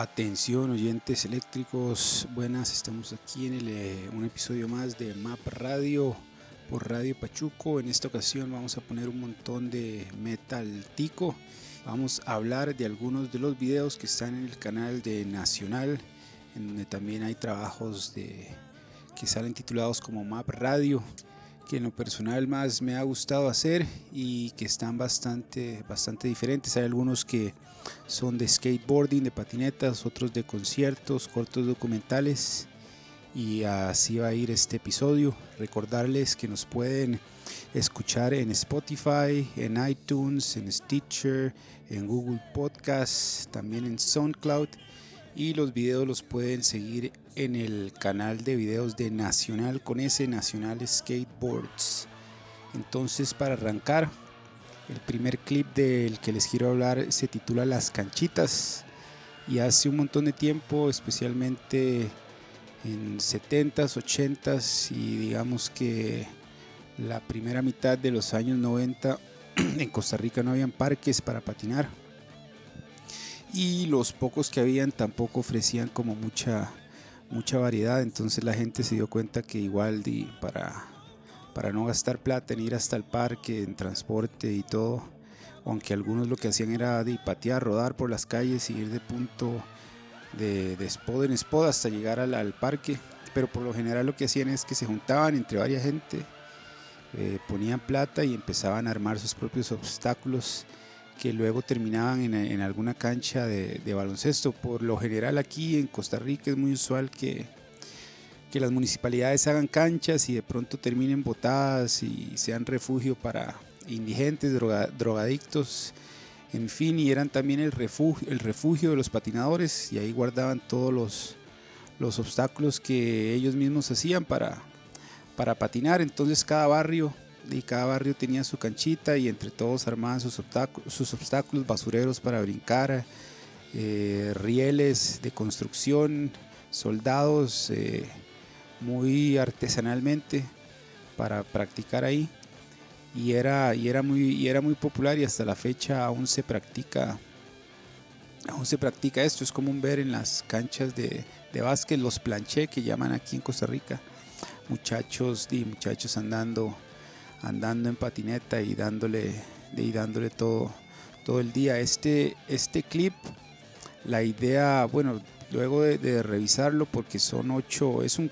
Atención oyentes eléctricos, buenas, estamos aquí en eh, un episodio más de Map Radio por Radio Pachuco. En esta ocasión vamos a poner un montón de metal tico. Vamos a hablar de algunos de los videos que están en el canal de Nacional, en donde también hay trabajos de, que salen titulados como Map Radio que en lo personal más me ha gustado hacer y que están bastante, bastante diferentes. Hay algunos que son de skateboarding, de patinetas, otros de conciertos, cortos documentales y así va a ir este episodio. Recordarles que nos pueden escuchar en Spotify, en iTunes, en Stitcher, en Google Podcast, también en SoundCloud y los videos los pueden seguir en el canal de videos de Nacional con ese Nacional Skateboards. Entonces para arrancar, el primer clip del que les quiero hablar se titula Las canchitas y hace un montón de tiempo, especialmente en 70s, 80s y digamos que la primera mitad de los años 90 en Costa Rica no habían parques para patinar y los pocos que habían tampoco ofrecían como mucha mucha variedad entonces la gente se dio cuenta que igual para para no gastar plata en ir hasta el parque en transporte y todo aunque algunos lo que hacían era de patear rodar por las calles y ir de punto de, de spot en spot hasta llegar al, al, parque pero por lo general lo que hacían es que se juntaban entre varias gente eh, ponían plata y empezaban a armar sus propios obstáculos que luego terminaban en, alguna cancha de, baloncesto. Por lo general aquí en Costa Rica es muy usual que, que las municipalidades hagan canchas y de pronto terminen botadas y sean refugio para indigentes, drogadictos, en fin, y eran también el refugio, el refugio de los patinadores y ahí guardaban todos los, los obstáculos que ellos mismos hacían para, para patinar. Entonces cada barrio y cada barrio tenía su canchita y entre todos armaban sus, obstáculos, basureros para brincar, eh, rieles de construcción, soldados eh, muy artesanalmente para practicar ahí. Y era, y era, muy, y era muy popular y hasta la fecha aún se practica aún se practica esto, es común ver en las canchas de, de básquet los planché que llaman aquí en Costa Rica, muchachos y muchachos andando andando en patineta y dándole, y dándole todo, todo el día. Este, este clip, la idea, bueno, luego de, revisarlo, porque son ocho, es un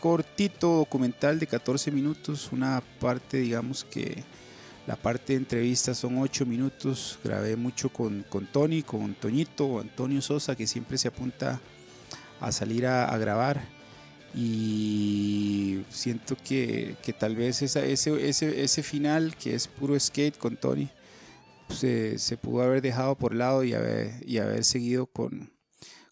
cortito documental de 14 minutos, una parte, digamos que la parte de entrevistas son ocho minutos, grabé mucho con, con Tony, con Toñito, Antonio Sosa, que siempre se apunta a salir a grabar y siento que, que tal vez ese, ese, ese, final que es puro skate con Tony se, se, pudo haber dejado por lado y haber, y haber seguido con,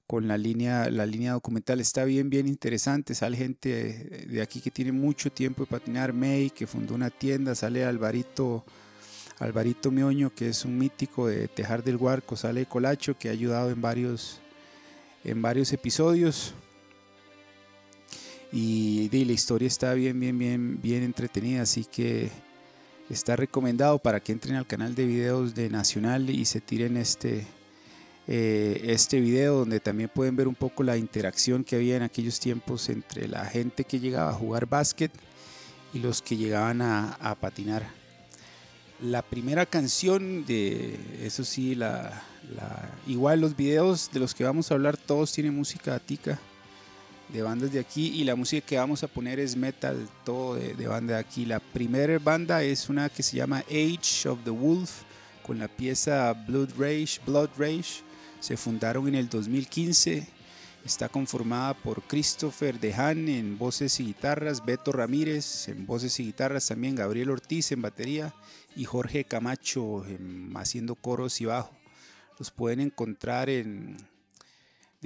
con la, línea, la línea documental. Está bien, bien interesante. Sale gente de, aquí que tiene mucho tiempo de patinar. May, que fundó una tienda. Sale Alvarito, Alvarito Mioño, que es un mítico de Tejar del Huarco. Sale Colacho, que ha ayudado en varios, en varios episodios y, la historia está bien, bien, bien, bien entretenida, así que está recomendado para que entren al canal de videos de Nacional y se tiren este, eh, este video donde también pueden ver un poco la interacción que había en aquellos tiempos entre la gente que llegaba a jugar básquet y los que llegaban a, patinar. La primera canción de, eso sí, la, igual los videos de los que vamos a hablar todos tienen música tica de bandas de aquí y la música que vamos a poner es metal, todo de, de, banda de aquí. La primera banda es una que se llama Age of the Wolf con la pieza Blood Rage, Blood Rage. Se fundaron en el 2015. Está conformada por Christopher Dehan en voces y guitarras, Beto Ramírez en voces y guitarras, también Gabriel Ortiz en batería y Jorge Camacho haciendo coros y bajo. Los pueden encontrar en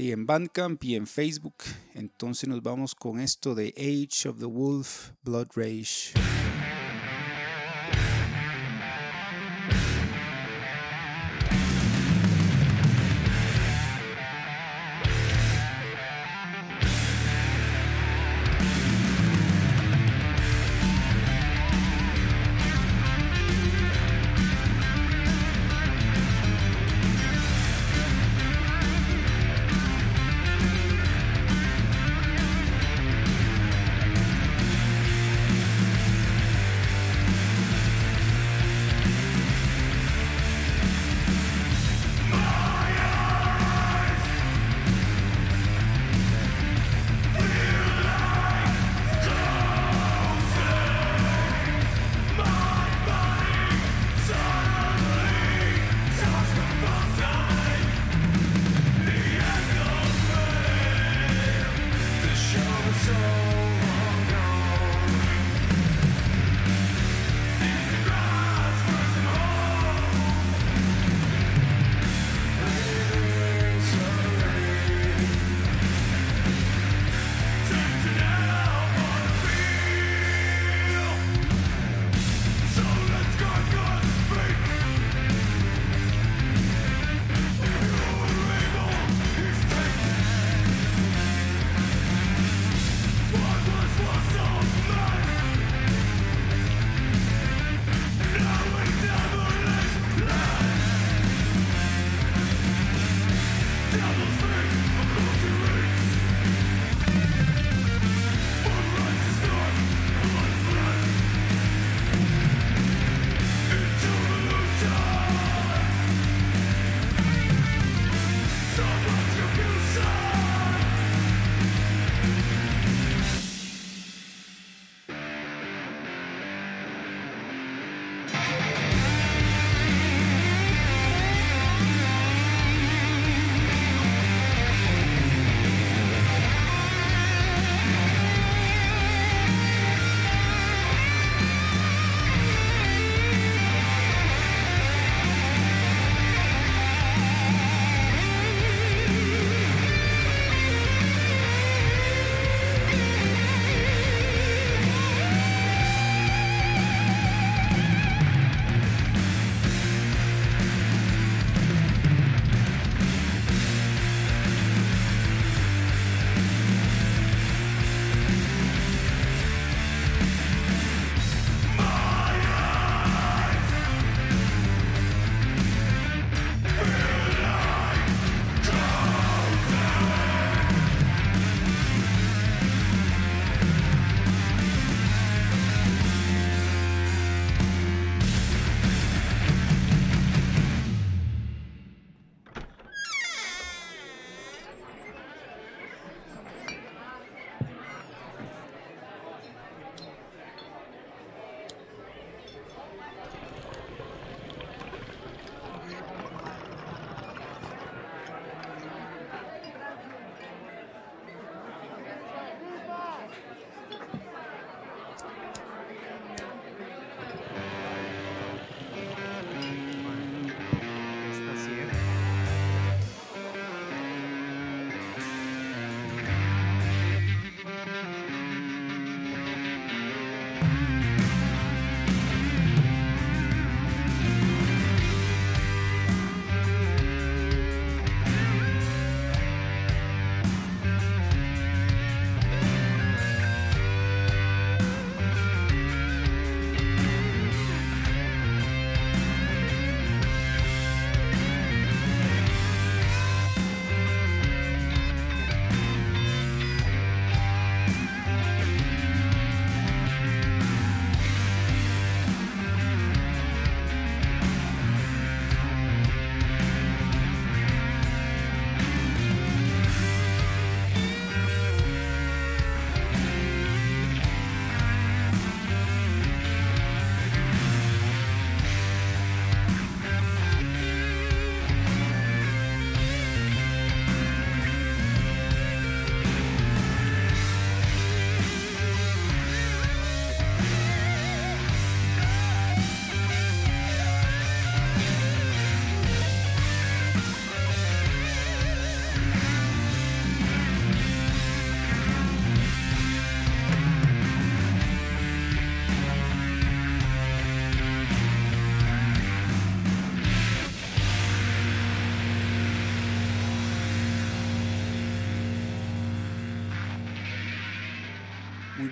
y en Bandcamp y en Facebook. Entonces nos vamos con esto de Age of the Wolf, Blood Rage.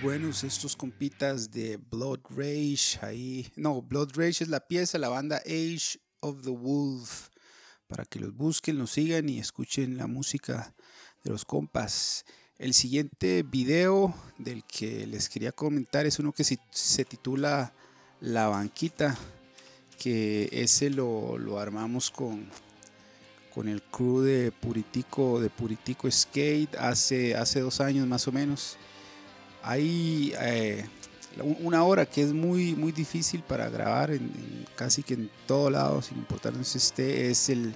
Buenos estos compitas de Blood Rage. Ahí, no, Blood Rage es la pieza, la banda Age of the Wolf. Para que los busquen, los sigan y escuchen la música de los compas. El siguiente video del que les quería comentar es uno que se, titula La Banquita, que ese lo, lo armamos con, con el crew de Puritico, de Puritico Skate hace, hace dos años más o menos hay eh, una hora que es muy, muy difícil para grabar casi que en todo lado, sin importar dónde esté, es el,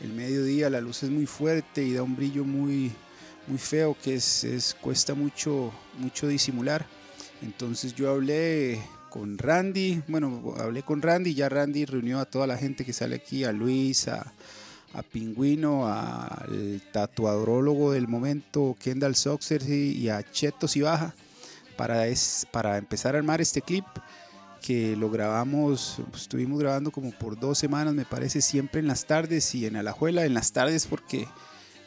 el, mediodía, la luz es muy fuerte y da un brillo muy, muy feo que es, es, cuesta mucho, mucho disimular. Entonces yo hablé con Randy, bueno, hablé con Randy, ya Randy reunió a toda la gente que sale aquí, a Luis, a, a Pingüino, al tatuadólogo del momento, Kendall Soxer y a Cheto Baja para, es, para empezar a armar este clip que lo grabamos, pues, estuvimos grabando como por dos semanas, me parece, siempre en las tardes y en Alajuela, en las tardes porque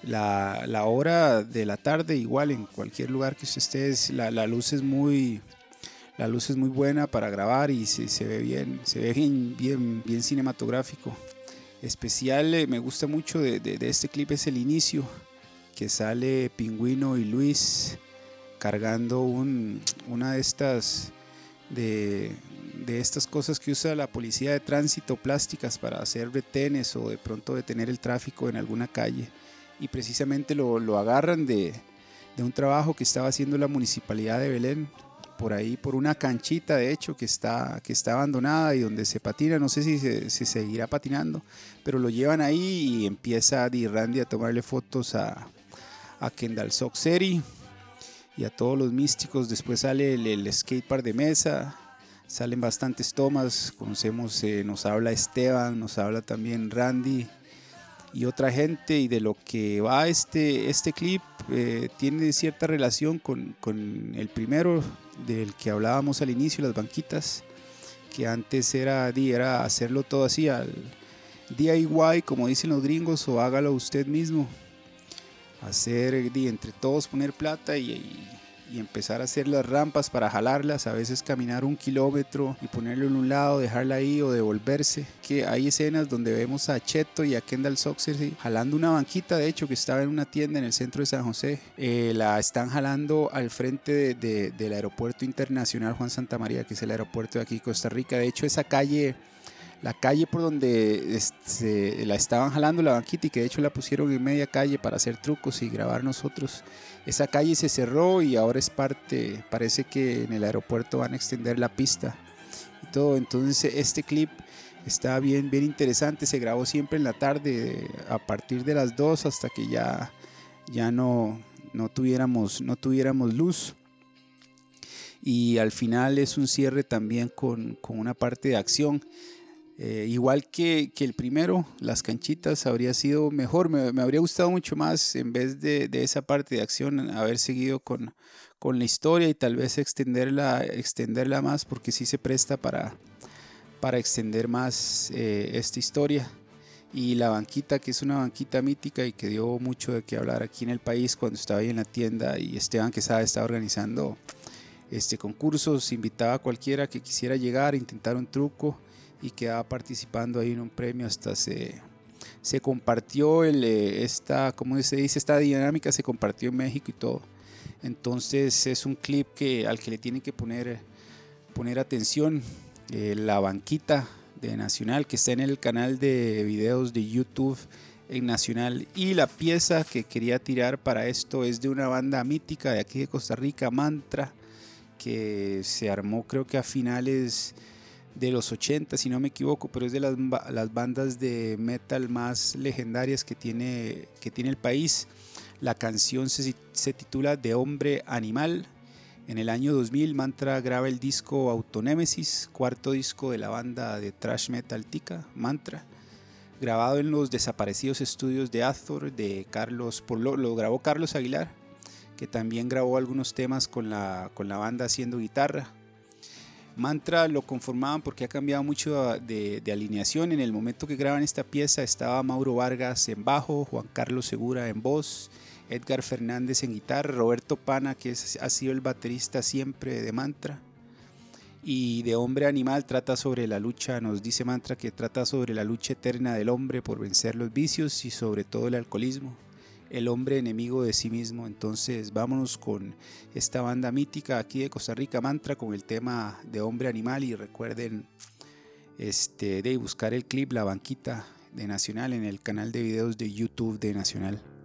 la, la hora de la tarde, igual en cualquier lugar que usted esté, la, la, luz es muy... La luz es muy buena para grabar y se, se ve bien, se ve bien, bien, bien cinematográfico. Especial, eh, me gusta mucho de, de, de este clip es el inicio, que sale Pingüino y Luis cargando un, una de estas de, de, estas cosas que usa la policía de tránsito plásticas para hacer retenes o de pronto detener el tráfico en alguna calle. Y precisamente lo, lo agarran de, de, un trabajo que estaba haciendo la municipalidad de Belén por ahí por una canchita de hecho que está que está abandonada y donde se patina. No sé si se seguirá patinando pero lo llevan ahí y empieza Di Randy a tomarle fotos a, a Kendall Soxeri y a todos los místicos. Después sale el, el skatepark de mesa, salen bastantes tomas, conocemos, eh, nos habla Esteban, nos habla también Randy y otra gente y de lo que va este, este clip eh, tiene cierta relación con, con, el primero del que hablábamos al inicio, las banquitas, que antes era, era hacerlo todo así al DIY, como dicen los gringos, o hágalo usted mismo hacer entre todos poner plata y, empezar a hacer las rampas para jalarlas, a veces caminar un kilómetro y ponerlo en un lado, dejarla ahí o devolverse. Que hay escenas donde vemos a Cheto y a Kendall Soxer jalando una banquita, de hecho, que estaba en una tienda en el centro de San José. Eh, la están jalando al frente del aeropuerto internacional Juan Santa María, que es el aeropuerto de aquí Costa Rica. De hecho, esa calle la calle por donde este, la estaban jalando la banquita y que de hecho la pusieron en media calle para hacer trucos y grabar nosotros. Esa calle se cerró y ahora es parte, parece que en el aeropuerto van a extender la pista y todo. Entonces este clip está bien, bien interesante, se grabó siempre en la tarde a partir de las 2 hasta que ya, ya no, no, tuviéramos, no tuviéramos luz y al final es un cierre también con, con, una parte de acción. Eh, igual que, que, el primero, las canchitas habría sido mejor, me, me habría gustado mucho más en vez de, de, esa parte de acción haber seguido con, con la historia y tal vez extenderla, extenderla más porque sí se presta para, para extender más eh, esta historia. Y la banquita, que es una banquita mítica y que dio mucho de qué hablar aquí en el país cuando estaba ahí en la tienda y Esteban Quesada estaba organizando este concursos, invitaba a cualquiera que quisiera llegar, intentar un truco y quedaba participando ahí en un premio hasta se, se compartió el, eh, esta, como se dice, esta dinámica se compartió en México y todo. Entonces es un clip que, al que le tienen que poner, poner atención. Eh, la banquita de Nacional que está en el canal de videos de YouTube en Nacional. Y la pieza que quería tirar para esto es de una banda mítica de aquí de Costa Rica, Mantra, que se armó creo que a finales de los 80, si no me equivoco, pero es de las, las bandas de metal más legendarias que tiene, que tiene el país. La canción se, se titula De Hombre Animal. En el año 2000 Mantra graba el disco Autonémesis, cuarto disco de la banda de thrash metal Tica, Mantra, grabado en los desaparecidos estudios de Azor de Carlos, lo, lo, grabó Carlos Aguilar, que también grabó algunos temas con la, con la banda haciendo guitarra. Mantra lo conformaban porque ha cambiado mucho de, alineación. En el momento que graban esta pieza estaba Mauro Vargas en bajo, Juan Carlos Segura en voz, Edgar Fernández en guitarra, Roberto Pana, que ha sido el baterista siempre de Mantra. Y de Hombre Animal trata sobre la lucha, nos dice Mantra que trata sobre la lucha eterna del hombre por vencer los vicios y sobre todo el alcoholismo. El hombre enemigo de sí mismo. Entonces vámonos con esta banda mítica aquí de Costa Rica, Mantra, con el tema de Hombre Animal. Y recuerden este, de buscar el clip La Banquita de Nacional en el canal de videos de YouTube de Nacional.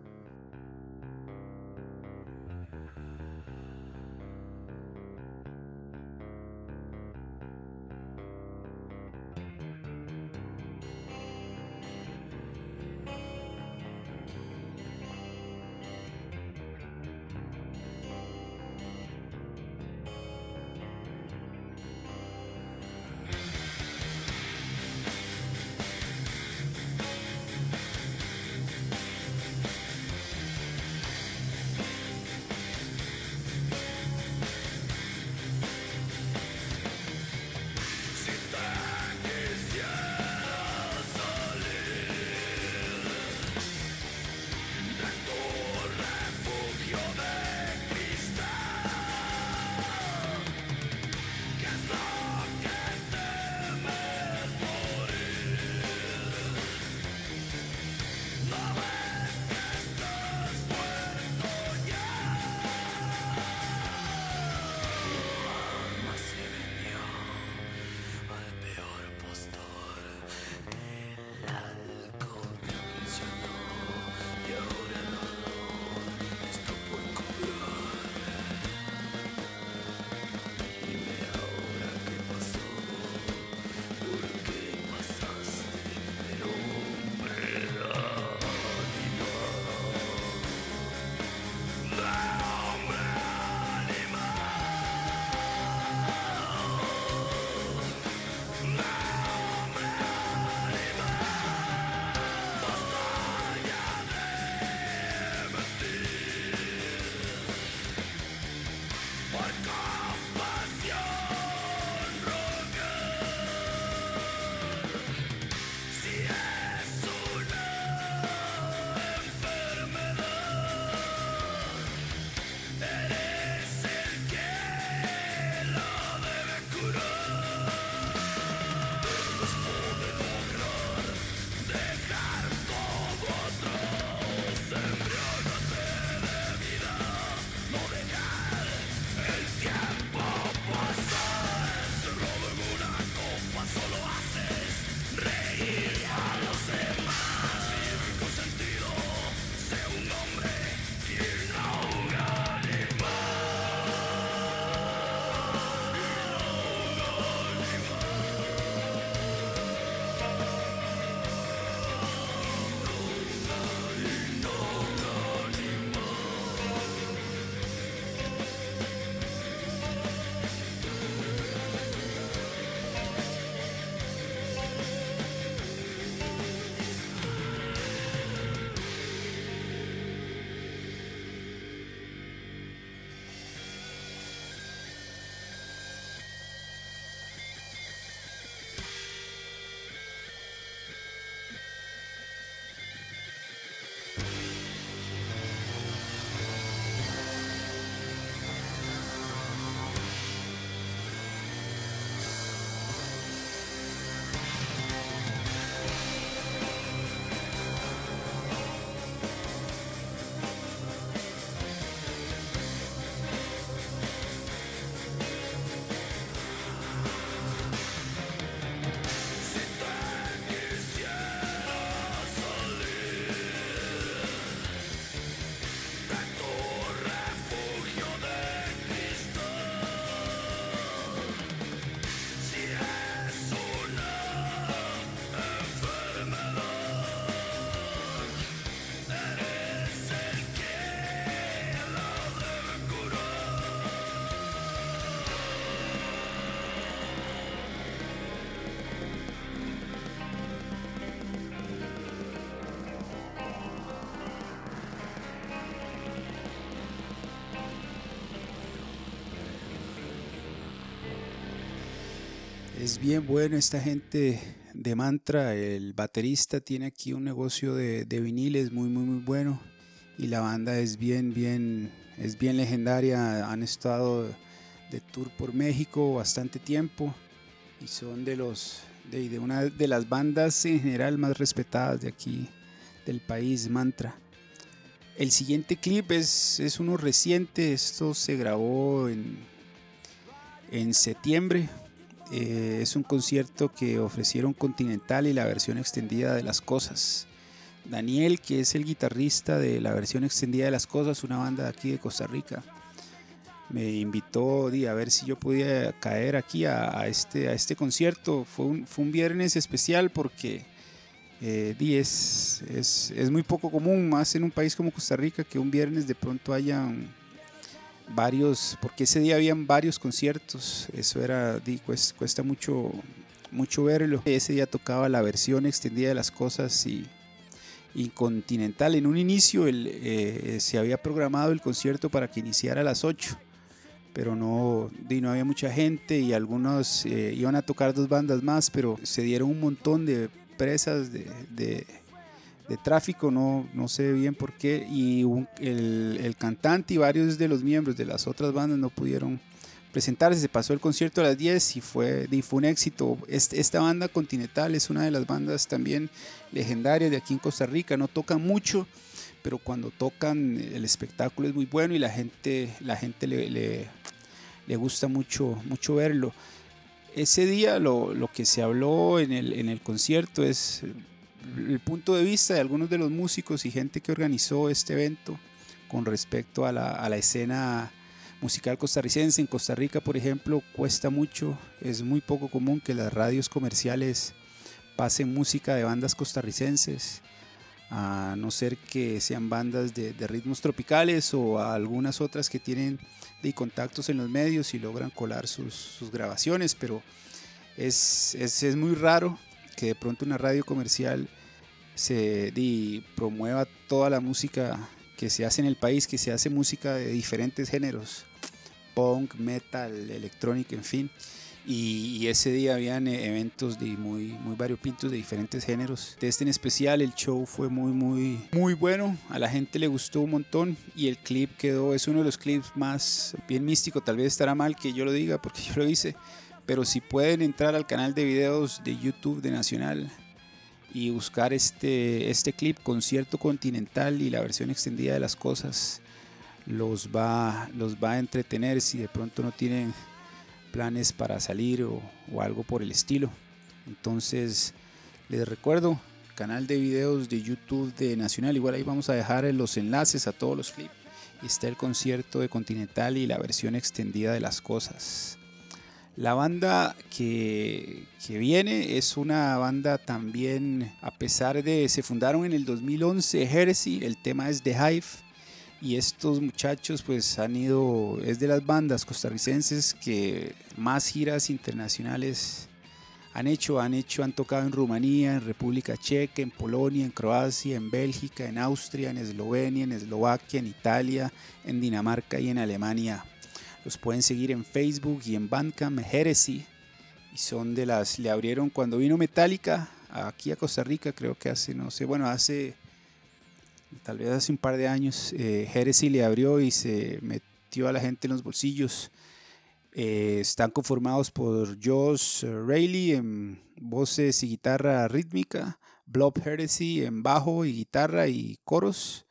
Bien bueno esta gente de Mantra. El baterista tiene aquí un negocio de, viniles muy, muy, muy bueno. y la banda es bien, bien, es bien legendaria. Han estado de tour por México bastante tiempo y son de los de, de, una de las bandas en general más respetadas de aquí del país, Mantra. El siguiente clip es, es uno reciente, esto se grabó en, en septiembre. Eh, es un concierto que ofrecieron Continental y la versión extendida de Las Cosas. Daniel, que es el guitarrista de la versión extendida de Las Cosas, una banda de aquí de Costa Rica, me invitó a ver si yo podía caer aquí a, este, a este concierto. Fue un, fue un viernes especial porque eh, es, es, muy poco común, más en un país como Costa Rica, que un viernes de pronto hayan varios, porque ese día habían varios conciertos, eso era, di, cuesta, mucho, mucho verlo. Ese día tocaba la versión extendida de las cosas y, y Continental. En un inicio el, eh, se había programado el concierto para que iniciara a las 8 pero no, no había mucha gente y algunos eh, iban a tocar dos bandas más, pero se dieron un montón de presas de, tráfico, no, no sé bien por qué, y el, el, cantante y varios de los miembros de las otras bandas no pudieron presentarse, se pasó el concierto a las 10 y fue, y un éxito. Esta banda Continental es una de las bandas también legendarias de aquí en Costa Rica, no tocan mucho, pero cuando tocan el espectáculo es muy bueno y la gente, la gente le, le, le gusta mucho, mucho verlo. Ese día lo, lo, que se habló en el, en el concierto es el punto de vista de algunos de los músicos y gente que organizó este evento con respecto a la, escena musical costarricense. En Costa Rica, por ejemplo, cuesta mucho, es muy poco común que las radios comerciales pasen música de bandas costarricenses a no ser que sean bandas de, ritmos tropicales o algunas otras que tienen de contactos en los medios y logran colar sus, grabaciones, pero es, es, muy raro que de pronto una radio comercial se promueva toda la música que se hace en el país, que se hace música de diferentes géneros, punk, metal, electrónica, en fin y, ese día habían eh, eventos de muy, muy variopintos de diferentes géneros. De este en especial el show fue muy, muy, muy bueno, a la gente le gustó un montón y el clip quedó, es uno de los clips más bien místico, tal vez estará mal que yo lo diga porque yo lo hice, pero si pueden entrar al canal de videos de YouTube de Nacional y buscar este, este clip, Concierto Continental y la versión extendida de las cosas, los va, los va a entretener si de pronto no tienen planes para salir o, algo por el estilo. Entonces, les recuerdo, canal de videos de YouTube de Nacional. Igual ahí vamos a dejar los enlaces a todos los clips. Está el concierto de Continental y la versión extendida de las cosas. La banda que, viene es una banda también, a pesar de, se fundaron en el 2011, Heresy, el tema es The Hive y estos muchachos pues han ido, es de las bandas costarricenses que más giras internacionales han hecho, han hecho, han tocado en Rumanía, en República Checa, en Polonia, en Croacia, en Bélgica, en Austria, en Eslovenia, en Eslovaquia, en Italia, en Dinamarca y en Alemania. Los pueden seguir en Facebook y en Bandcamp Heresy. Y son de las, le abrieron cuando vino Metallica aquí a Costa Rica, creo que hace, no sé, bueno, hace tal vez hace un par de años, eh, Heresy le abrió y se metió a la gente en los bolsillos. Eh, están conformados por Josh Rayleigh en voces y guitarra rítmica, Blob Heresy en bajo y guitarra y coros,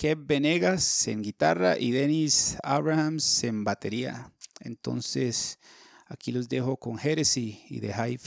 Kev Venegas en guitarra y Dennis Abrahams en batería. Entonces, aquí los dejo con Heresy y The Hive.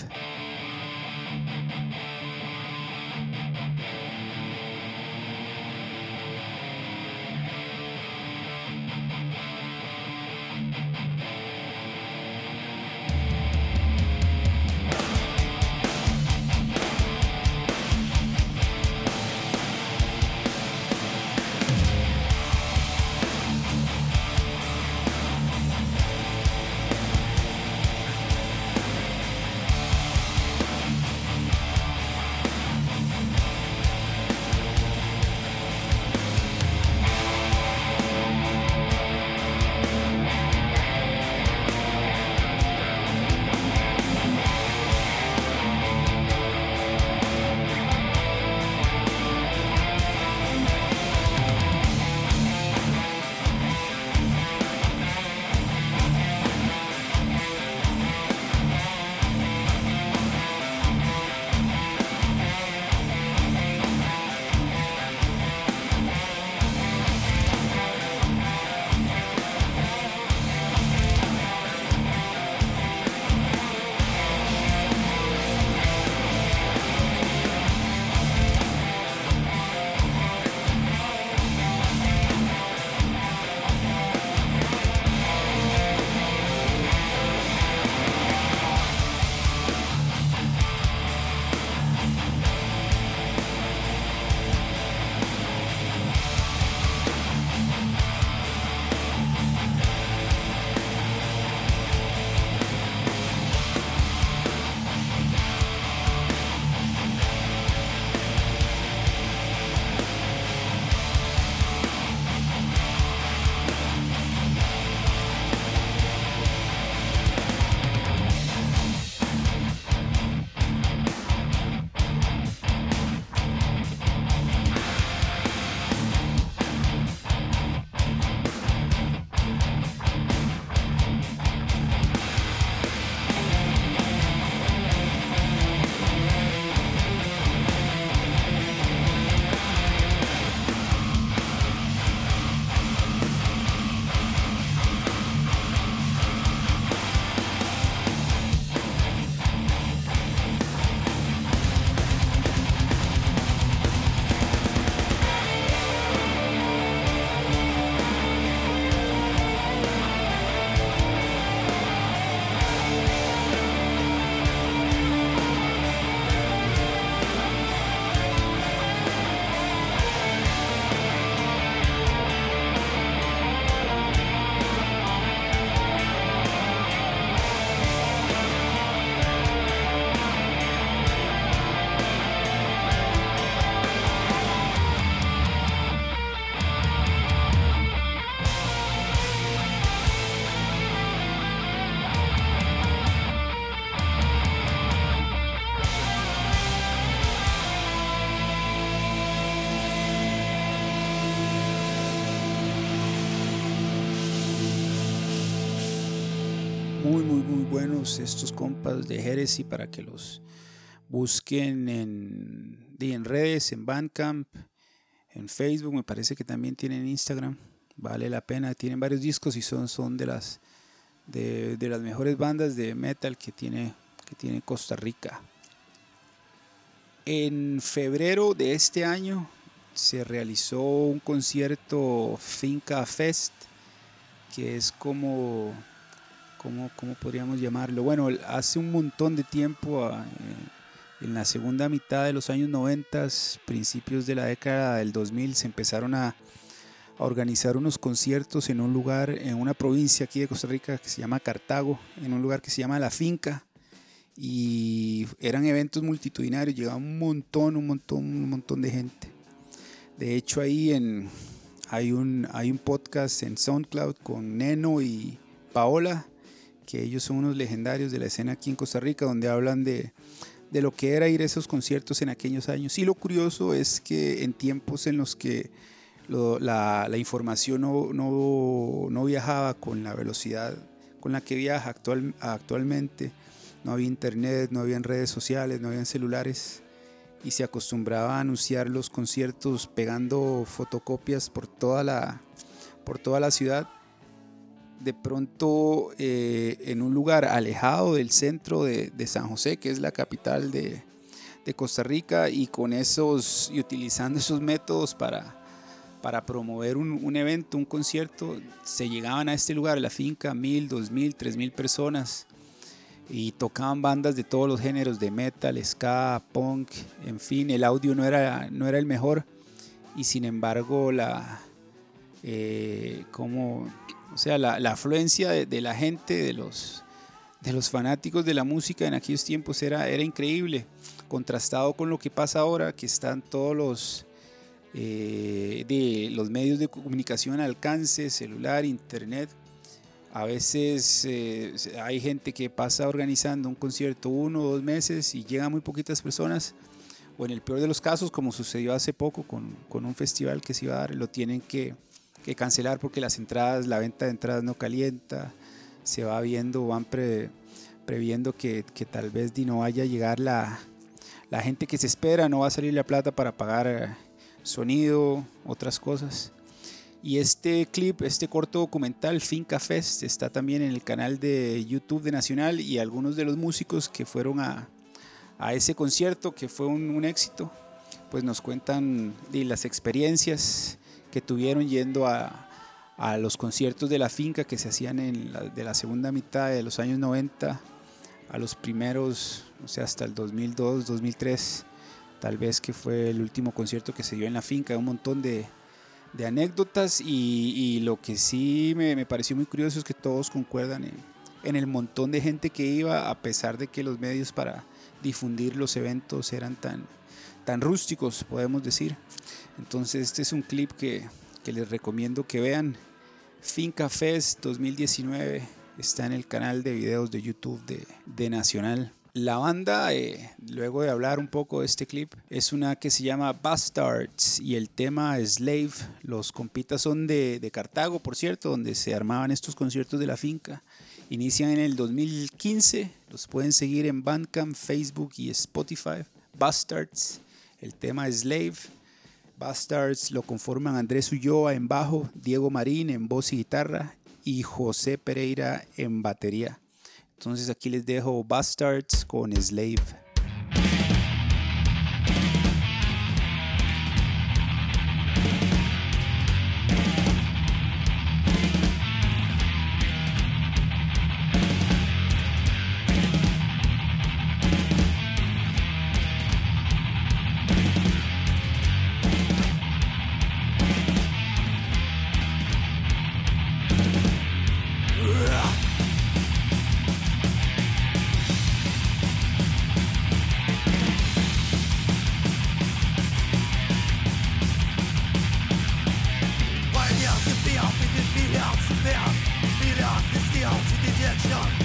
Buenos estos compas de Heresy para que los busquen en, en redes, en Bandcamp, en Facebook, me parece que también tienen Instagram. Vale la pena, tienen varios discos y son, son de las de, las mejores bandas de metal que tiene, que tiene Costa Rica. En febrero de este año se realizó un concierto Finca Fest, que es como, como, ¿cómo podríamos llamarlo? Bueno, hace un montón de tiempo, ah, en la segunda mitad de los años 90, principios de la década del 2000, se empezaron a, a organizar unos conciertos en un lugar, en una provincia aquí de Costa Rica que se llama Cartago, en un lugar que se llama La Finca. Y eran eventos multitudinarios, llegaba un montón, un montón, un montón de gente. De hecho, ahí en, hay, un, hay un podcast en SoundCloud con Neno y Paola, que ellos son unos legendarios de la escena aquí en Costa Rica, donde hablan de, de lo que era ir a esos conciertos en aquellos años. Y lo curioso es que en tiempos en los que la, información no, viajaba con la velocidad con la que viaja actual, actualmente. No había internet, no había redes sociales, no había celulares y se acostumbraba a anunciar los conciertos pegando fotocopias por toda la, por toda la ciudad. De pronto, eh, en un lugar alejado del centro de, San José, que es la capital de, Costa Rica, y con esos y utilizando esos métodos para, para promover un, evento, un concierto, se llegaban a este lugar, a la finca, mil, dos mil, tres mil personas y tocaban bandas de todos los géneros, de metal, ska, punk, en fin, el audio no era, no era el mejor y sin embargo la, eh, como, o sea, la, afluencia de, la gente, de los, de los fanáticos de la música en aquellos tiempos era, era increíble, contrastado con lo que pasa ahora, que están todos los eh, de los medios de comunicación alcance, celular, internet. A veces eh, hay gente que pasa organizando un concierto uno o dos meses y llegan muy poquitas personas. O en el peor de los casos, como sucedió hace poco con, con un festival que se iba a dar, lo tienen que, que, cancelar porque las entradas, la venta de entradas no calienta. Se va viendo, van previendo que, que, tal vez no vaya a llegar la, la gente que se espera, no va a salir la plata para pagar sonido, otras cosas. Y este clip, este corto documental, Finca Fest, está también en el canal de YouTube de Nacional y algunos de los músicos que fueron a, a ese concierto, que fue un, éxito, pues nos cuentan de las experiencias que tuvieron yendo a, a los conciertos de la finca que se hacían en de la segunda mitad de los años 90 a los primeros, o sea, hasta el 2002, 2003 tal vez que fue el último concierto que se dio en la finca, un montón de, anécdotas y, lo que sí me, pareció muy curioso es que todos concuerdan en, el montón de gente que iba, a pesar de que los medios para difundir los eventos eran tan, tan rústicos, podemos decir. Entonces este es un clip que, les recomiendo que vean. Finca Fest 2019 está en el canal de videos de YouTube de, de Nacional. La banda, eh, luego de hablar un poco de este clip, es una que se llama Bastards y el tema Slave. Los compitas son de, de, Cartago, por cierto, donde se armaban estos conciertos de la finca. Inician en el 2015, los pueden seguir en Bandcamp, Facebook y Spotify. Bastards, el tema Slave. Bastards lo conforman Andrés Ulloa en bajo, Diego Marín en voz y guitarra y José Pereira en batería. Entonces aquí les dejo Bastards con Slave. addiction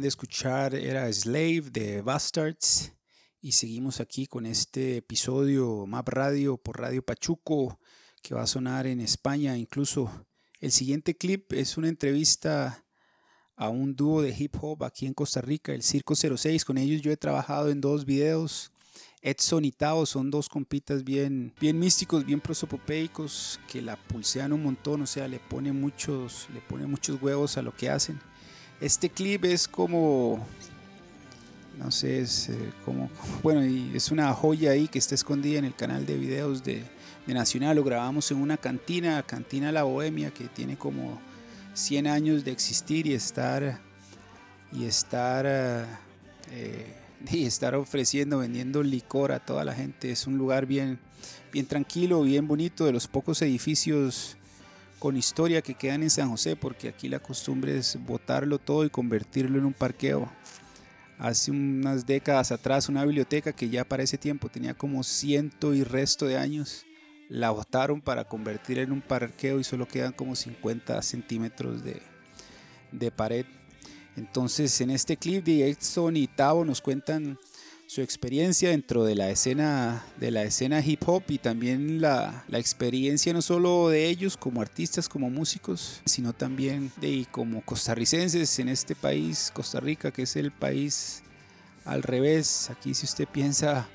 de escuchar era Slave de Bastards y seguimos aquí con este episodio Map Radio por Radio Pachuco que va a sonar en España. Incluso el siguiente clip es una entrevista a un dúo de hip hop aquí en Costa Rica, el Circo 06. Con ellos yo he trabajado en dos videos. Edson y Tao son dos compitas bien, bien místicos, bien prosopopeicos, que la pulsean un montón, o sea, le ponen muchos, le ponen muchos huevos a lo que hacen. Este clip es como, no sé, es eh, como, bueno, y es una joya ahí que está escondida en el canal de videos de, Nacional. Lo grabamos en una cantina, Cantina La Bohemia, que tiene como 100 años de existir y estar, y estar, eh, y estar ofreciendo, vendiendo licor a toda la gente. Es un lugar bien, bien tranquilo, bien bonito, de los pocos edificios con historia que quedan en San José, porque aquí la costumbre es botarlo todo y convertirlo en un parqueo. Hace unas décadas atrás una biblioteca que ya para ese tiempo tenía como ciento y resto de años, la botaron para convertirla en un parqueo y solo quedan como 50 centímetros de, de pared. Entonces en este clip de Edson y Tavo nos cuentan su experiencia dentro de la escena de la escena hip hop y también la, la, experiencia no solo de ellos como artistas como músicos sino también de como costarricenses en este país Costa Rica que es el país al revés aquí si usted piensa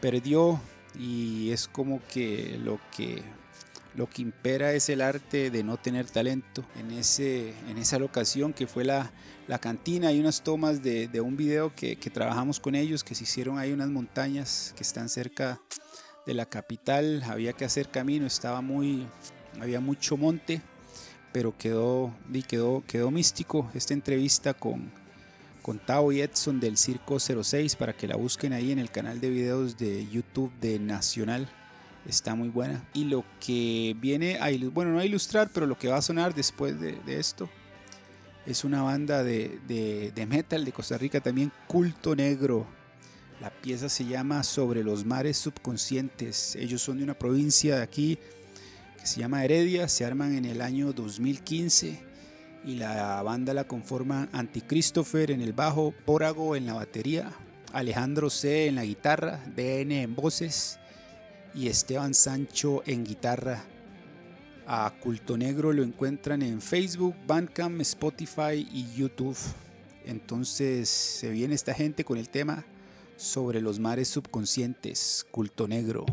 perdió y es como que lo que lo que impera es el arte de no tener talento. En, ese, en esa locación que fue la, la cantina, hay unas tomas de, de un video que, que, trabajamos con ellos, que se hicieron ahí unas montañas que están cerca de la capital, había que hacer camino, estaba muy, había mucho monte, pero quedó, quedó, quedó místico esta entrevista con, con Tao y Edson del Circo 06 para que la busquen ahí en el canal de videos de YouTube de Nacional está muy buena. Y lo que viene a, bueno, no a ilustrar, pero lo que va a sonar después de, esto es una banda de, de, metal de Costa Rica también, Culto Negro. La pieza se llama Sobre los mares subconscientes. Ellos son de una provincia de aquí que se llama Heredia, se arman en el año 2015 y la banda la conforman Antichristopher en el bajo, Pórago en la batería, Alejandro C en la guitarra, DN en voces y Esteban Sancho en guitarra. A Culto Negro lo encuentran en Facebook, Bandcamp, Spotify y YouTube. Entonces se viene esta gente con el tema sobre los mares subconscientes, Culto Negro.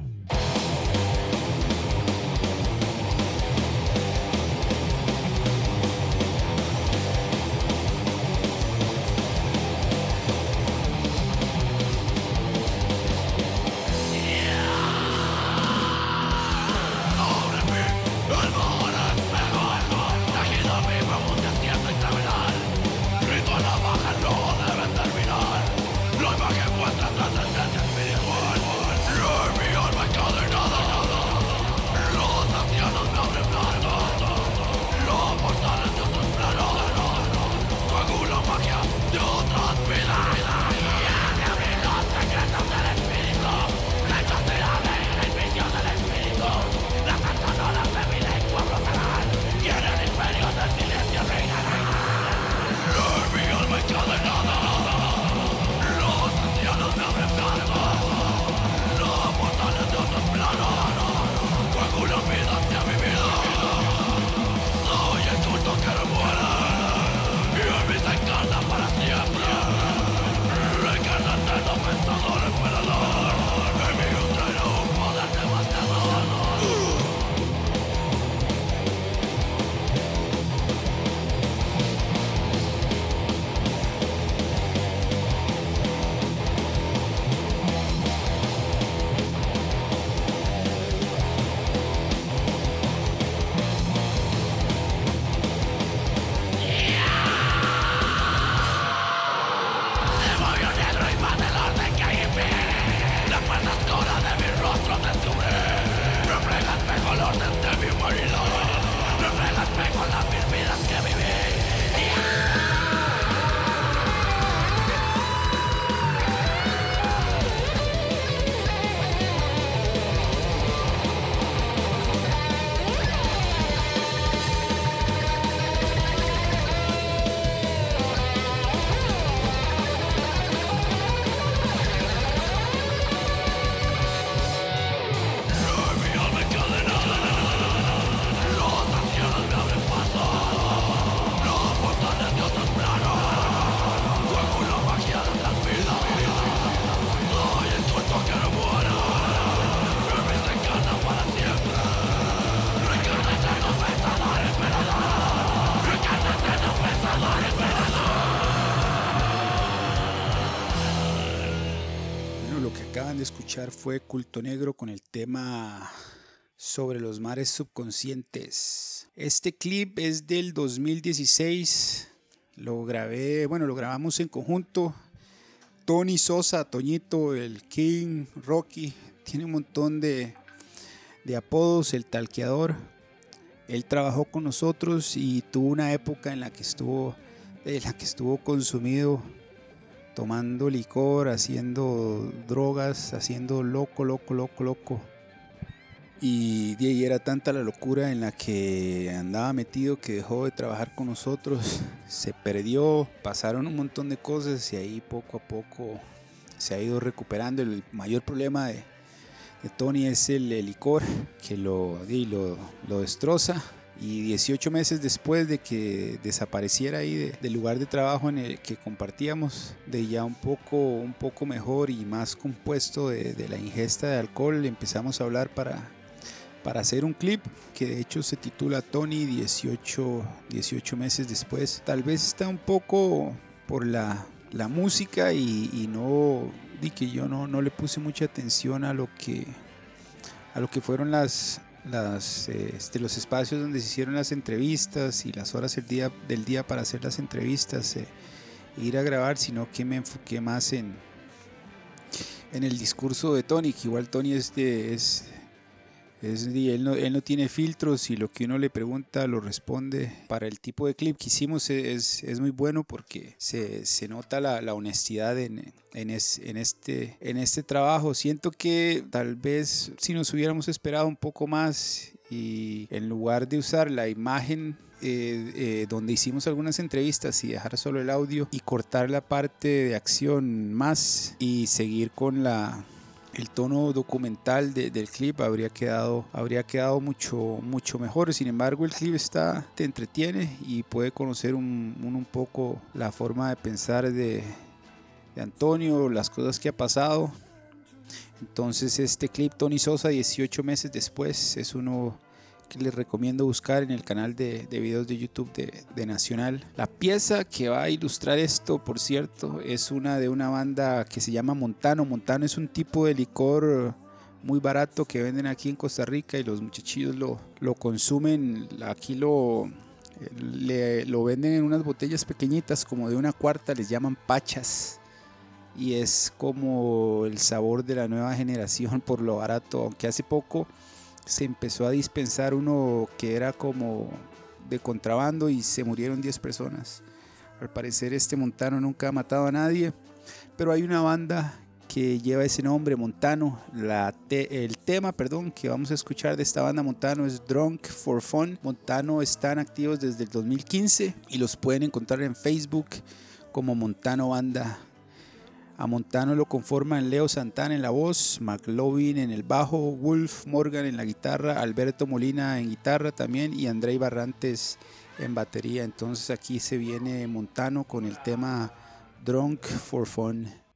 Fue Culto Negro con el tema sobre los mares subconscientes. Este clip es del 2016. Lo grabé, bueno, lo grabamos en conjunto. Tony Sosa, Toñito, el King, Rocky, tiene un montón de, de apodos, el talqueador. Él trabajó con nosotros y tuvo una época en la que estuvo, en la que estuvo consumido tomando licor, haciendo drogas, haciendo loco, loco, loco, loco. Y, y era tanta la locura en la que andaba metido que dejó de trabajar con nosotros, se perdió, pasaron un montón de cosas y ahí poco a poco se ha ido recuperando. El mayor problema de, Tony es el, licor que lo, lo, lo destroza y 18 meses después de que desapareciera ahí del lugar de trabajo en el que compartíamos, de ya un poco, un poco mejor y más compuesto de, la ingesta de alcohol, empezamos a hablar para, para hacer un clip que de hecho se titula Tony 18, 18 meses después. Tal vez está un poco por la, la música y, y no, di que yo no, no le puse mucha atención a lo que, a lo que fueron las, las, este, los espacios donde se hicieron las entrevistas y las horas del día, del día para hacer las entrevistas, e ir a grabar, sino que me enfoqué más en, en el discurso de Tony, que igual Tony es, de, es, es él, no, él no tiene filtros y lo que uno le pregunta lo responde. Para el tipo de clip que hicimos es, es muy bueno porque se, nota la, honestidad este, en este trabajo. Siento que tal vez si nos hubiéramos esperado un poco más y en lugar de usar la imagen eh, eh, donde hicimos algunas entrevistas y dejar solo el audio y cortar la parte de acción más y seguir con la el tono documental de, del clip habría quedado, habría quedado mucho, mucho mejor. Sin embargo, el clip está, te entretiene y puede conocer un, un, un poco la forma de pensar de, de, Antonio, las cosas que ha pasado. Entonces este clip, Tony Sosa, 18 meses después, es uno que les recomiendo buscar en el canal de, de videos de YouTube de, de, Nacional. La pieza que va a ilustrar esto, por cierto, es una de una banda que se llama Montano. Montano es un tipo de licor muy barato que venden aquí en Costa Rica y los muchachillos lo, lo consumen. Aquí lo, le, lo venden en unas botellas pequeñitas como de una cuarta, les llaman pachas. Y es como el sabor de la nueva generación por lo barato, aunque hace poco se empezó a dispensar uno que era como de contrabando y se murieron 10 personas. Al parecer este Montano nunca ha matado a nadie, pero hay una banda que lleva ese nombre, Montano. La el tema, perdón, que vamos a escuchar de esta banda Montano es Drunk for Fun. Montano están activos desde el 2015 y los pueden encontrar en Facebook como Montano Banda a Montano lo conforman Leo Santana en la voz, McLovin en el bajo, Wolf Morgan en la guitarra, Alberto Molina en guitarra también y Andrei Barrantes en batería. Entonces aquí se viene Montano con el tema Drunk for Fun.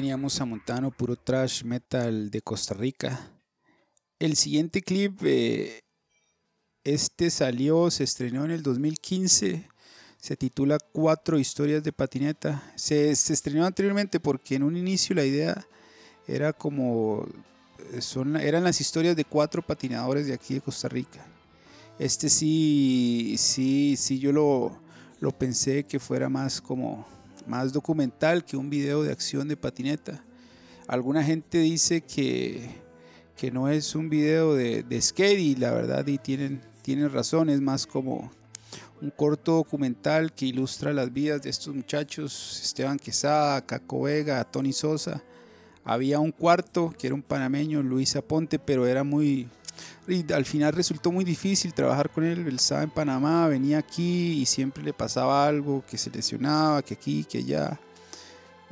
Teníamos a Montano, puro trash metal de Costa Rica. El siguiente clip, eh, este salió, se estrenó en el 2015, se titula Cuatro historias de patineta. Se, estrenó anteriormente porque en un inicio la idea era como, eh, son, eran las historias de cuatro patinadores de aquí de Costa Rica. Este sí, sí, sí, yo lo, lo pensé que fuera más como más documental que un video de acción de patineta. Alguna gente dice que, que no es un video de, de skate y la verdad y tienen, tienen razón, es más como un corto documental que ilustra las vidas de estos muchachos, Esteban Quesada, Caco Vega, Tony Sosa. Había un cuarto que era un panameño, Luis Aponte, pero era muy, y al final resultó muy difícil trabajar con él. Él estaba en Panamá, venía aquí y siempre le pasaba algo, que se lesionaba, que aquí, que allá.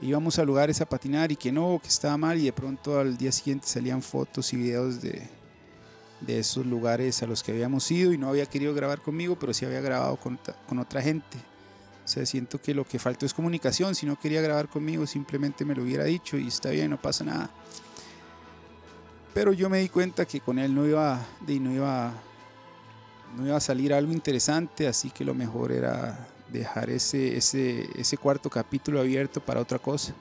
Íbamos a lugares a patinar y que no, que estaba mal y de pronto al día siguiente salían fotos y videos de, de esos lugares a los que habíamos ido y no había querido grabar conmigo, pero sí había grabado con, con otra gente. O sea, siento que lo que faltó es comunicación. Si no quería grabar conmigo, simplemente me lo hubiera dicho y está bien, no pasa nada. Pero yo me di cuenta que con él no iba, no iba, no iba a salir algo interesante, así que lo mejor era dejar ese, ese, ese cuarto capítulo abierto para otra cosa.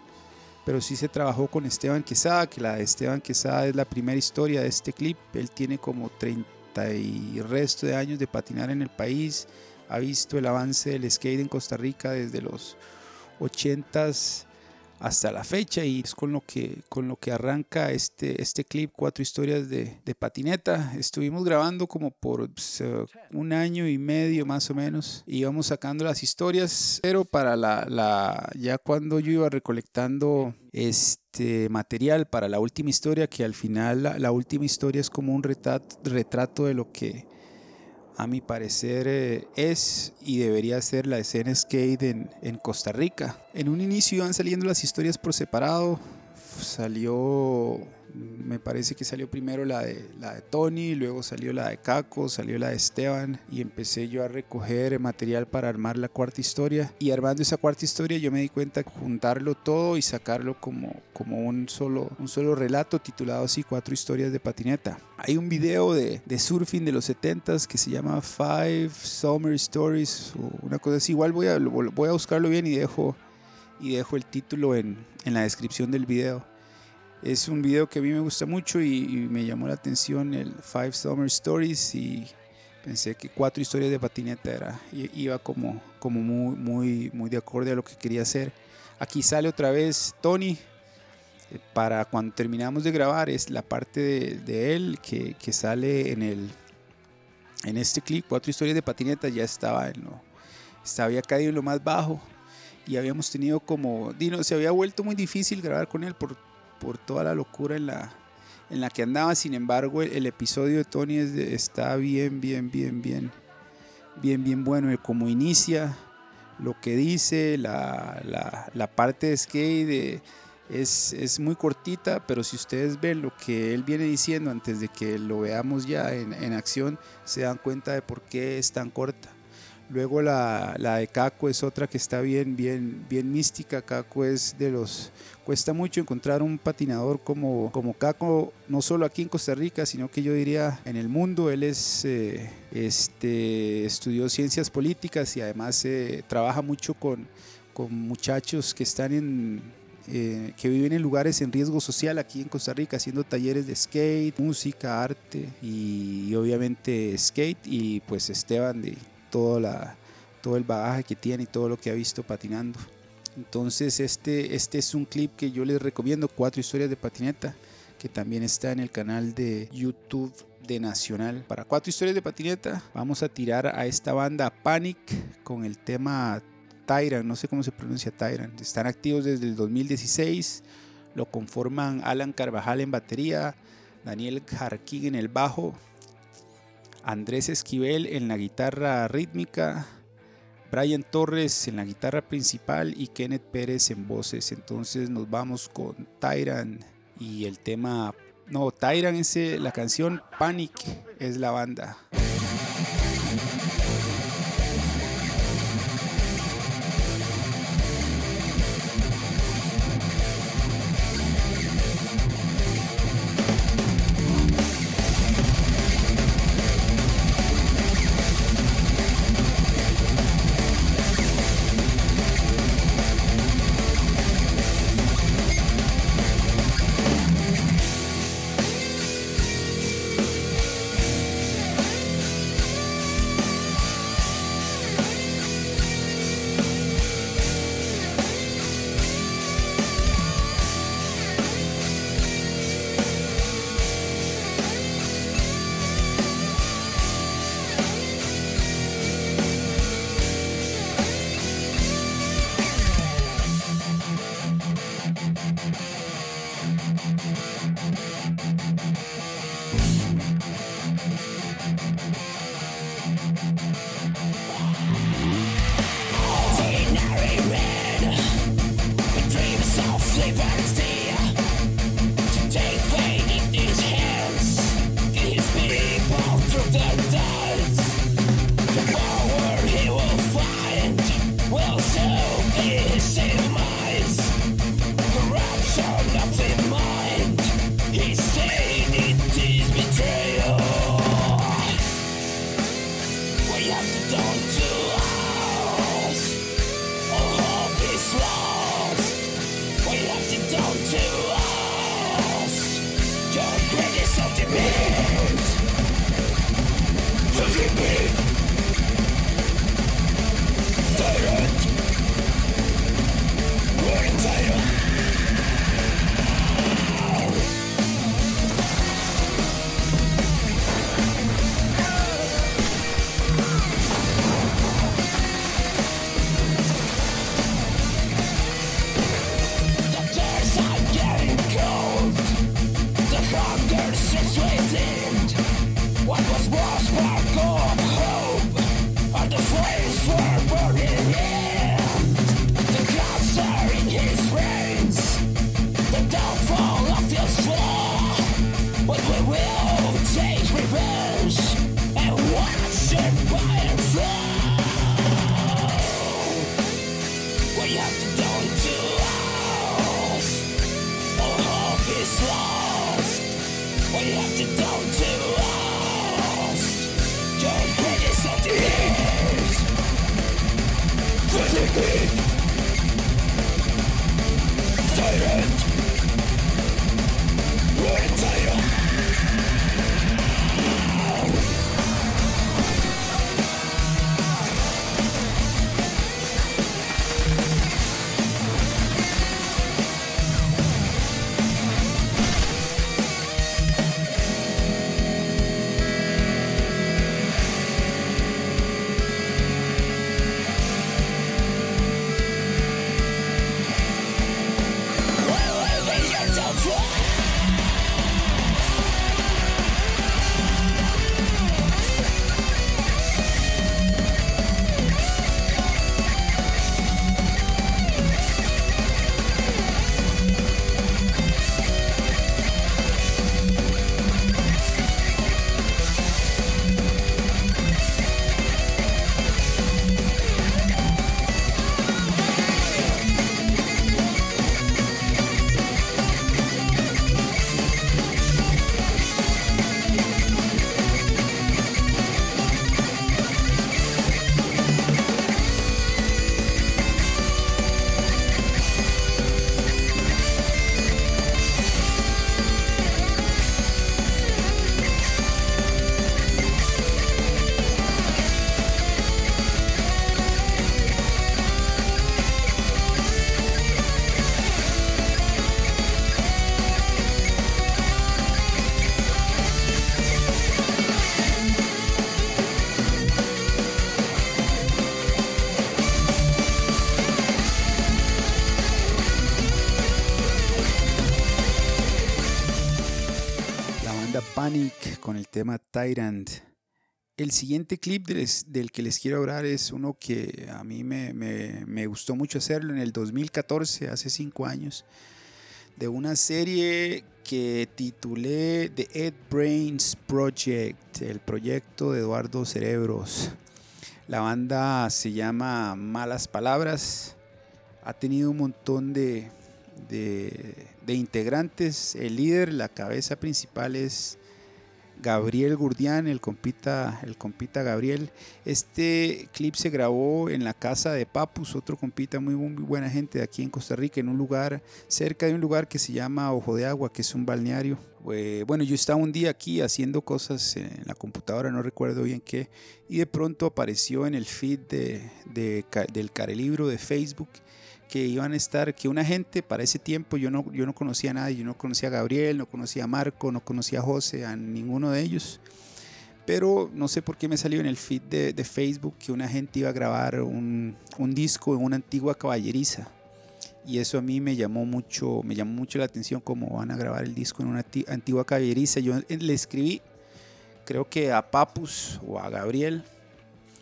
Pero sí se trabajó con Esteban Quesada, que la de Esteban Quesada es la primera historia de este clip. Él tiene como 30 y resto de años de patinar en el país. Ha visto el avance del skate en Costa Rica desde los 80s hasta la fecha y es con lo que, con lo que arranca este, este clip, cuatro historias de, de patineta. Estuvimos grabando como por pues, eh, un año y medio más o menos. Íbamos sacando las historias, pero para la, la, ya cuando yo iba recolectando este material para la última historia, que al final la, la última historia es como un retrato, retrato de lo que a mi parecer eh, es y debería ser la escena skate en, en, Costa Rica. En un inicio iban saliendo las historias por separado. Salió me parece que salió primero la de, la de Tony, luego salió la de Caco, salió la de Esteban y empecé yo a recoger material para armar la cuarta historia. Y armando esa cuarta historia yo me di cuenta juntarlo todo y sacarlo como, como un, solo, un solo relato titulado así, Cuatro historias de patineta. Hay un video de, de surfing de los 70s que se llama Five Summer Stories o una cosa así. Igual voy a, voy a buscarlo bien y dejo, y dejo el título en, en la descripción del video. Es un video que a mí me gusta mucho y, me llamó la atención el Five Summer Stories y pensé que cuatro historias de patineta era, iba como, como muy, muy, muy de acorde a lo que quería hacer. Aquí sale otra vez Tony. Eh, para cuando terminamos de grabar es la parte de, él que, que, sale en el en este clip cuatro historias de patineta ya estaba en lo había caído en lo más bajo y habíamos tenido como Dino se había vuelto muy difícil grabar con él por por toda la locura en la, en la que andaba. Sin embargo, el, episodio de Tony está bien, bien, bien, bien, bien, bien bueno. Cómo inicia, lo que dice, la, la, la parte de skate es, es, muy cortita, pero si ustedes ven lo que él viene diciendo antes de que lo veamos ya en, en acción, se dan cuenta de por qué es tan corta. Luego la, la, de Caco es otra que está bien, bien, bien mística. Caco es de los... Cuesta mucho encontrar un patinador como, como Caco, no solo aquí en Costa Rica, sino que yo diría en el mundo. Él es, eh, este, estudió ciencias políticas y además eh, trabaja mucho con, con muchachos que están en, eh, que viven en lugares en riesgo social aquí en Costa Rica, haciendo talleres de skate, música, arte y, obviamente skate y pues Esteban de todo, la, todo el bagaje que tiene y todo lo que ha visto patinando. Entonces este, este es un clip que yo les recomiendo, cuatro historias de patineta, que también está en el canal de YouTube de Nacional. Para cuatro historias de patineta vamos a tirar a esta banda Panic con el tema Tyrant, no sé cómo se pronuncia Tyrant. Están activos desde el 2016. Lo conforman Alan Carvajal en batería, Daniel Jarquín en el bajo, Andrés Esquivel en la guitarra rítmica, Brian Torres en la guitarra principal y Kenneth Pérez en voces. Entonces nos vamos con Tyrant y el tema... No, Tyrant es la canción, Panic es la banda. Tema Tyrant. El siguiente clip del, que les quiero hablar es uno que a mí me, me, gustó mucho hacerlo en el 2014, hace cinco años, de una serie que titulé The Ed Brains Project, el proyecto de Eduardo Cerebros. La banda se llama Malas Palabras, ha tenido un montón de, de integrantes. El líder, la cabeza principal es Gabriel Gurdián, el compita, el compita Gabriel. Este clip se grabó en la casa de Papus, otro compita muy, buena gente de aquí en Costa Rica, en un lugar cerca de un lugar que se llama Ojo de Agua, que es un balneario. bueno, yo estaba un día aquí haciendo cosas en la computadora, no recuerdo bien qué, y de pronto apareció en el feed de, de, del Carelibro de Facebook que iban a estar, que una gente para ese tiempo yo no, yo no conocía a nadie, yo no conocía a Gabriel, no conocía a Marco, no conocía a José, a ninguno de ellos. Pero no sé por qué me salió en el feed de, Facebook que una gente iba a grabar un, un, disco en una antigua caballeriza. Y eso a mí me llamó mucho, me llamó mucho la atención cómo van a grabar el disco en una antigua caballeriza. Yo le escribí, creo que a Papus o a Gabriel,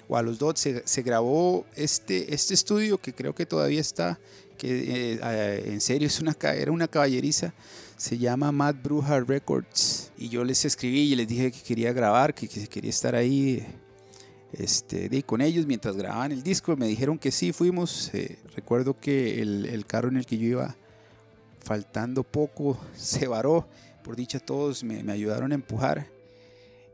o a los dos se, grabó este, este estudio que creo que todavía está, que eh, eh, en serio es una, era una caballeriza, se llama Matt Bruja Records. Y yo les escribí y les dije que quería grabar, que, que quería estar ahí este, con ellos mientras grababan el disco. Me dijeron que sí, fuimos. Eh, recuerdo que el, carro en el que yo iba, faltando poco, se varó. Por dicha, todos me ayudaron a empujar.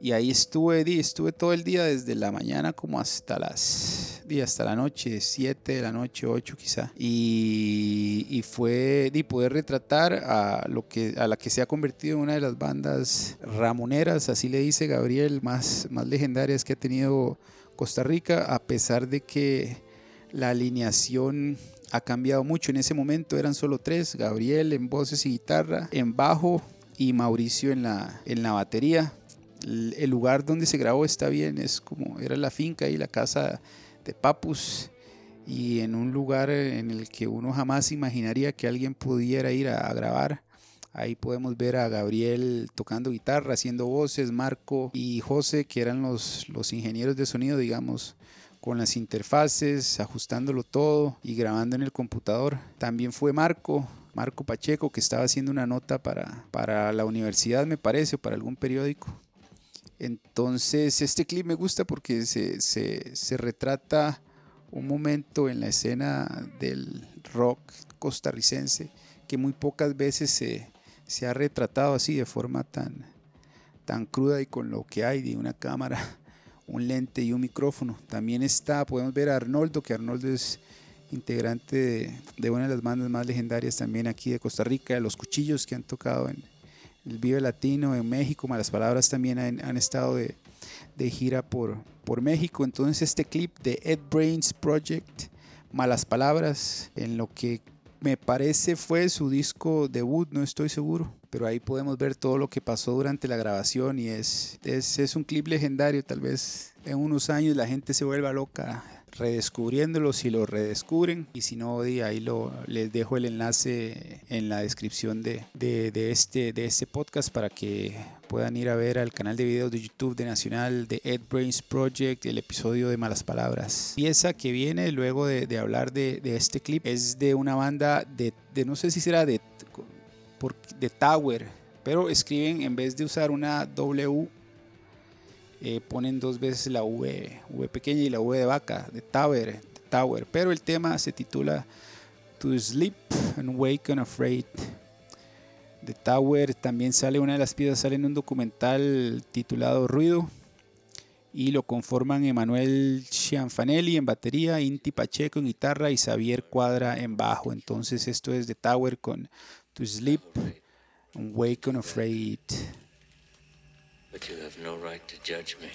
Y ahí estuve, estuve todo el día desde la mañana como hasta las, hasta la noche, 7 de la noche, 8 quizá. Y, y fue de poder retratar a, lo que, a la que se ha convertido en una de las bandas ramoneras, así le dice Gabriel, más, más legendarias que ha tenido Costa Rica, a pesar de que la alineación ha cambiado mucho. En ese momento eran solo tres, Gabriel en voces y guitarra, en bajo y Mauricio en la, en la batería el lugar donde se grabó está bien, es como era la finca y la casa de Papus y en un lugar en el que uno jamás imaginaría que alguien pudiera ir a, grabar. Ahí podemos ver a Gabriel tocando guitarra, haciendo voces, Marco y José, que eran los, los ingenieros de sonido, digamos, con las interfaces, ajustándolo todo y grabando en el computador. También fue Marco, Marco Pacheco, que estaba haciendo una nota para, para la universidad, me parece, o para algún periódico. Entonces, este clip me gusta porque se, retrata un momento en la escena del rock costarricense que muy pocas veces se, ha retratado así de forma tan, tan cruda y con lo que hay de una cámara, un lente y un micrófono. También está, podemos ver a Arnoldo, que Arnoldo es integrante de, de una de las bandas más legendarias también aquí de Costa Rica, Los Cuchillos, que han tocado en, el Vive Latino en México, Malas Palabras también han, estado de, gira por, por México. Entonces este clip de Ed Brains Project, Malas Palabras, en lo que me parece fue su disco debut, no estoy seguro, pero ahí podemos ver todo lo que pasó durante la grabación y es, es, es un clip legendario, tal vez en unos años la gente se vuelva loca redescubriéndolo si lo redescubren y si no ahí lo, les dejo el enlace en la descripción de, de, este, de este podcast para que puedan ir a ver al canal de videos de YouTube de Nacional de Ed Brains Project, el episodio de Malas Palabras. Pieza que viene luego de, hablar de, de, este clip es de una banda de, de no sé si será de, de Tower, pero escriben en vez de usar una W eh, ponen dos veces la V, V pequeña y la V de vaca, de Tower, Tower. Pero el tema se titula To Sleep and Wake Unafraid. De Tower también sale una de las piezas, sale en un documental titulado Ruido y lo conforman Emanuel Cianfanelli en batería, Inti Pacheco en guitarra y Xavier Cuadra en bajo. Entonces esto es de Tower con To Sleep and Wake Unafraid. But you have no right to judge me.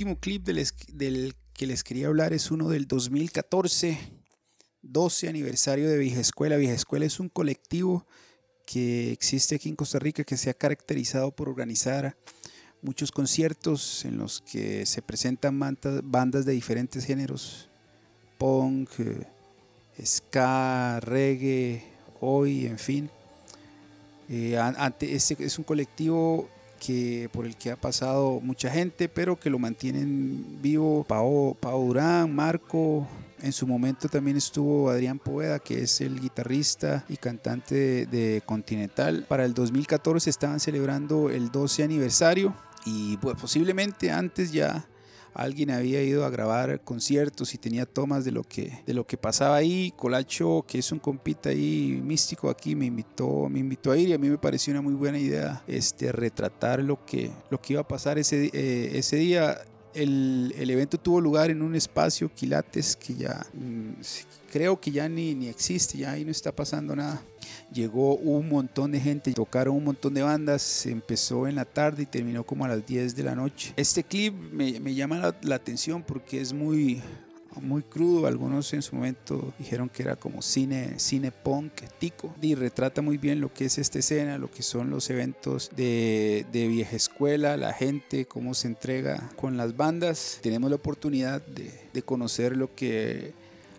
Último clip del, que les quería hablar es uno del 2014, 12 aniversario de Vieja Escuela. Vieja Escuela es un colectivo que existe aquí en Costa Rica que se ha caracterizado por organizar muchos conciertos en los que se presentan bandas de diferentes géneros, punk, eh, ska, reggae, hoy, en fin. Eh, este es un colectivo que, por el que ha pasado mucha gente, pero que lo mantienen vivo. Pao Durán, Marco. En su momento también estuvo Adrián Poveda, que es el guitarrista y cantante de, de Continental. Para el 2014 estaban celebrando el 12 aniversario y pues, posiblemente antes ya alguien había ido a grabar conciertos y tenía tomas de lo que de lo que pasaba ahí. Colacho que es un compita ahí místico aquí me invitó me invitó a ir y a mí me pareció una muy buena idea este retratar lo que lo que iba a pasar ese eh, ese día el, el evento tuvo lugar en un espacio Quilates que ya mm, creo que ya ni, ni existe ya ahí no está pasando nada llegó un montón de gente, tocaron un montón de bandas, empezó en la tarde y terminó como a las 10 de la noche. Este clip me, me llama la, la atención porque es muy, muy crudo, algunos en su momento dijeron que era como cine, cine punk, tico, y retrata muy bien lo que es esta escena, lo que son los eventos de, de vieja escuela, la gente, cómo se entrega con las bandas. Tenemos la oportunidad de, de conocer lo que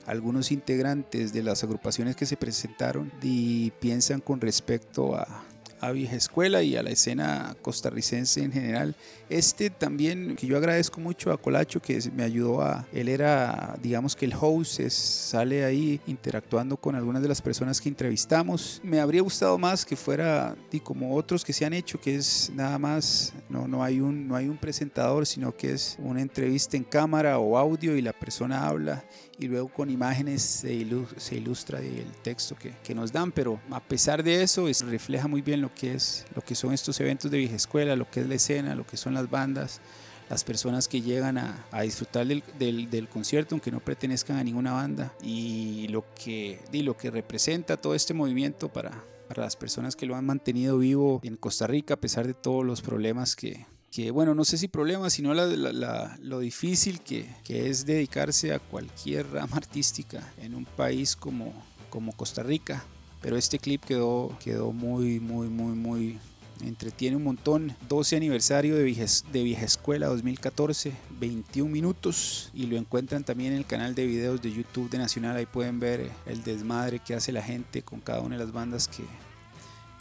algunos integrantes de las agrupaciones que se presentaron y piensan con respecto a, a vieja escuela y a la escena costarricense en general. Este también, que yo agradezco mucho a Colacho, que me ayudó a, él era, digamos que el host, es- sale ahí interactuando con algunas de las personas que entrevistamos. Me habría gustado más que fuera y como otros que se han hecho, que es nada más, no, no, hay un, no hay un presentador, sino que es una entrevista en cámara o audio y la persona habla y luego con imágenes se, se ilustra el texto que, que nos dan, pero a pesar de eso es- refleja muy bien lo que es lo que son estos eventos de vieja escuela, lo que es la escena, lo que son las bandas, las personas que llegan a, a disfrutar del, del- del concierto aunque no pertenezcan a ninguna banda y lo que, y lo que representa todo este movimiento para, para las personas que lo han mantenido vivo en Costa Rica a pesar de todos los problemas que, que bueno, no sé si problemas, sino lo difícil que, que es dedicarse a cualquier rama artística en un país como, como Costa Rica. Pero este clip quedó, quedó muy, muy, muy, muy, entretiene un montón. 12 aniversario de Vieja, de Vieja Escuela 2014, 21 minutos. Y lo encuentran también en el canal de videos de YouTube de Nacional. Ahí pueden ver el desmadre que hace la gente con cada una de las bandas que,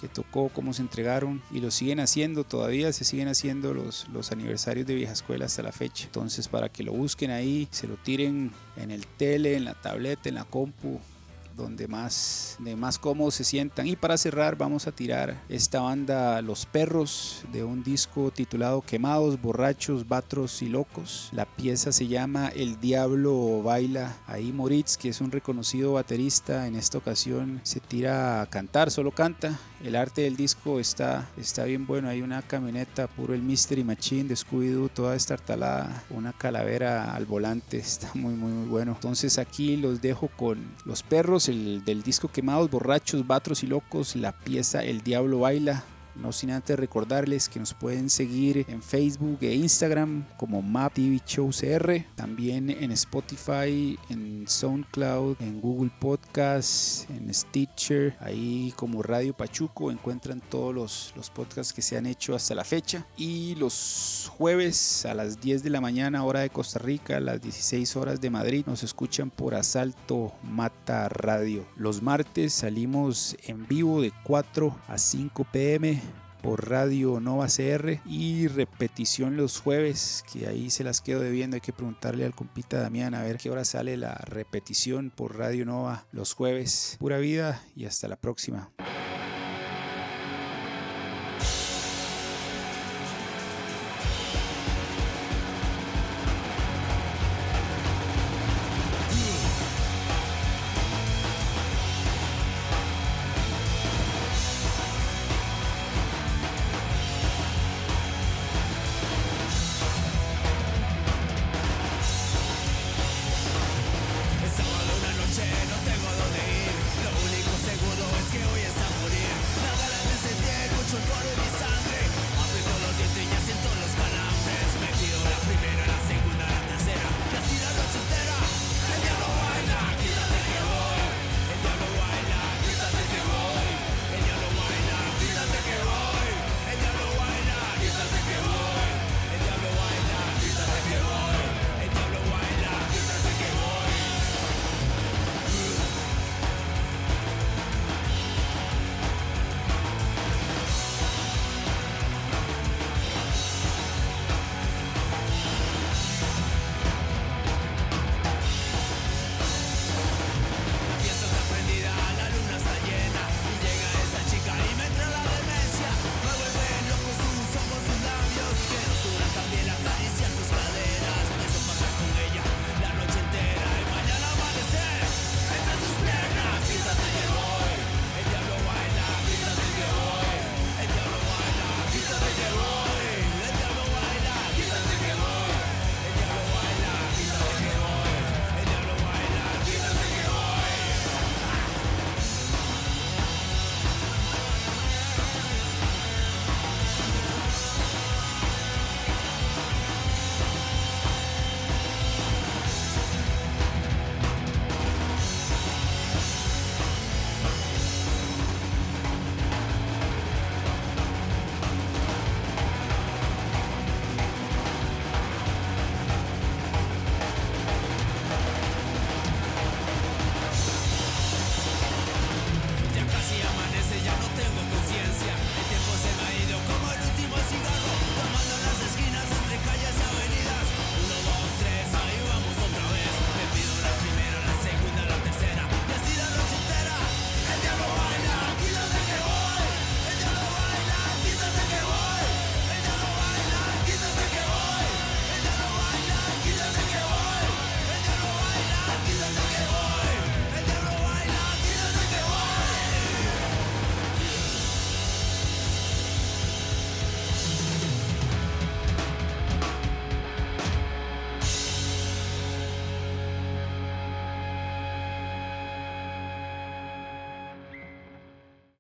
que tocó, cómo se entregaron y lo siguen haciendo todavía, se siguen haciendo los, los aniversarios de vieja escuela hasta la fecha. Entonces para que lo busquen ahí, se lo tiren en el tele, en la tableta, en la compu, donde más, de más cómodos se sientan. Y para cerrar vamos a tirar esta banda Los Perros de un disco titulado Quemados, Borrachos, Batros y Locos. La pieza se llama El Diablo Baila. Ahí Moritz, que es un reconocido baterista, en esta ocasión se tira a cantar, solo canta. El arte del disco está, está bien bueno. Hay una camioneta, puro el Mystery Machine de Scooby-Doo, toda estartalada. Una calavera al volante, está muy, muy, muy bueno. Entonces aquí los dejo con Los Perros, el del disco Quemados, Borrachos, Batros y Locos, la pieza El Diablo Baila. No sin antes recordarles que nos pueden seguir en Facebook e Instagram como Map TV Show CR, también en Spotify, en SoundCloud, en Google Podcasts, en Stitcher, ahí como Radio Pachuco encuentran todos los, los podcasts que se han hecho hasta la fecha. Y los jueves a las 10 de la mañana, hora de Costa Rica, a las 16 horas de Madrid, nos escuchan por Asalto Mata Radio. Los martes salimos en vivo de 4 a 5 pm por Radio Nova CR y repetición los jueves, que ahí se las quedo debiendo. Hay que preguntarle al compita Damián a ver qué hora sale la repetición por Radio Nova los jueves. Pura vida y hasta la próxima.